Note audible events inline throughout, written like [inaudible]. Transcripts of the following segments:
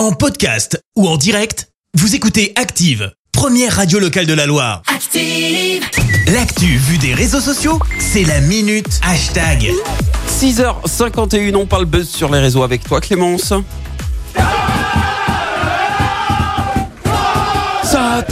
En podcast ou en direct, vous écoutez Active, première radio locale de la Loire. Active. L'actu vue des réseaux sociaux, c'est la minute hashtag. 6h51, on parle buzz sur les réseaux avec toi Clémence. Ça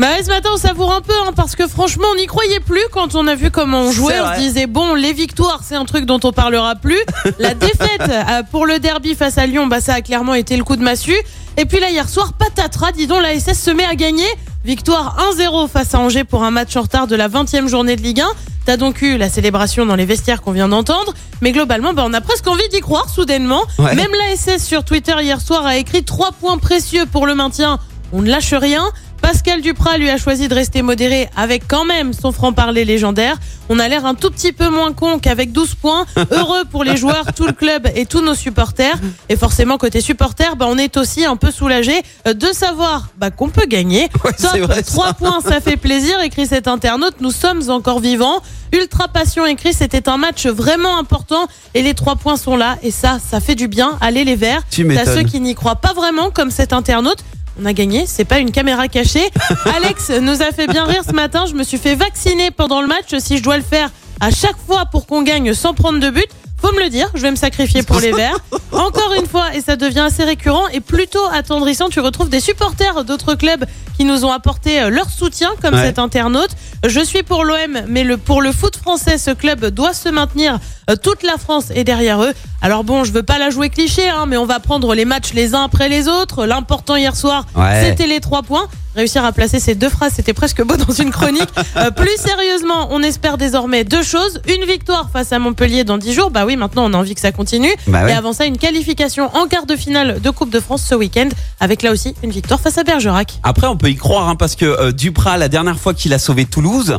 Bah ouais, ce matin on savoure un peu hein, parce que franchement on n'y croyait plus quand on a vu comment on jouait. On se disait bon les victoires c'est un truc dont on parlera plus. [laughs] La défaite euh, pour le derby face à Lyon, bah ça a clairement été le coup de massue. Et puis là hier soir patatras, dis donc la SS se met à gagner. Victoire 1-0 face à Angers pour un match en retard de la 20e journée de Ligue 1. T'as donc eu la célébration dans les vestiaires qu'on vient d'entendre, mais globalement, bah, on a presque envie d'y croire soudainement. Ouais. Même la SS sur Twitter hier soir a écrit trois points précieux pour le maintien. On ne lâche rien. Pascal Duprat lui a choisi de rester modéré avec quand même son franc-parler légendaire. On a l'air un tout petit peu moins con qu'avec 12 points. [laughs] Heureux pour les joueurs, tout le club et tous nos supporters. Et forcément, côté supporters, bah, on est aussi un peu soulagé de savoir bah, qu'on peut gagner. [laughs] Ouais, Top, vrai, ça. 3 points, ça fait plaisir, écrit cet internaute. Nous sommes encore vivants. Ultra Passion écrit, c'était un match vraiment important et les 3 points sont là. Et ça, ça fait du bien. Allez les verts. M'étonnes. ceux qui n'y croient pas vraiment, comme cet internaute. On a gagné, c'est pas une caméra cachée. [laughs] Alex nous a fait bien rire ce matin. Je me suis fait vacciner pendant le match. Si je dois le faire à chaque fois pour qu'on gagne sans prendre de but, faut me le dire. Je vais me sacrifier pour les Verts. Encore une fois, et ça devient assez récurrent et plutôt attendrissant, tu retrouves des supporters d'autres clubs qui nous ont apporté euh, leur soutien, comme Ouais. cet internaute. Je suis pour l'OM, mais le, pour le foot français, ce club doit se maintenir. Euh, Toute la France est derrière eux. Alors bon, je veux pas la jouer cliché, hein, mais on va prendre les matchs les uns après les autres. L'important hier soir, Ouais. c'était les trois points. Réussir à placer ces deux phrases, c'était presque beau dans une chronique. [laughs] Euh, plus sérieusement, on espère désormais deux choses. Une victoire face à Montpellier dans dix jours. Bah oui, maintenant on a envie que ça continue. Bah ouais. Et avant ça, une qualification en quart de finale de Coupe de France ce week-end. Avec là aussi une victoire face à Bergerac. Après on peut y croire hein, parce que euh, Duprat la dernière fois qu'il a sauvé Toulouse,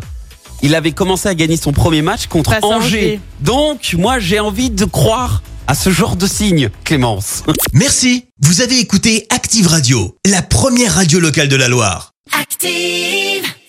il avait commencé à gagner son premier match contre. Angers. Donc moi j'ai envie de croire à ce genre de signe Clémence. Merci, vous avez écouté Active Radio, la première radio locale de la Loire. Active.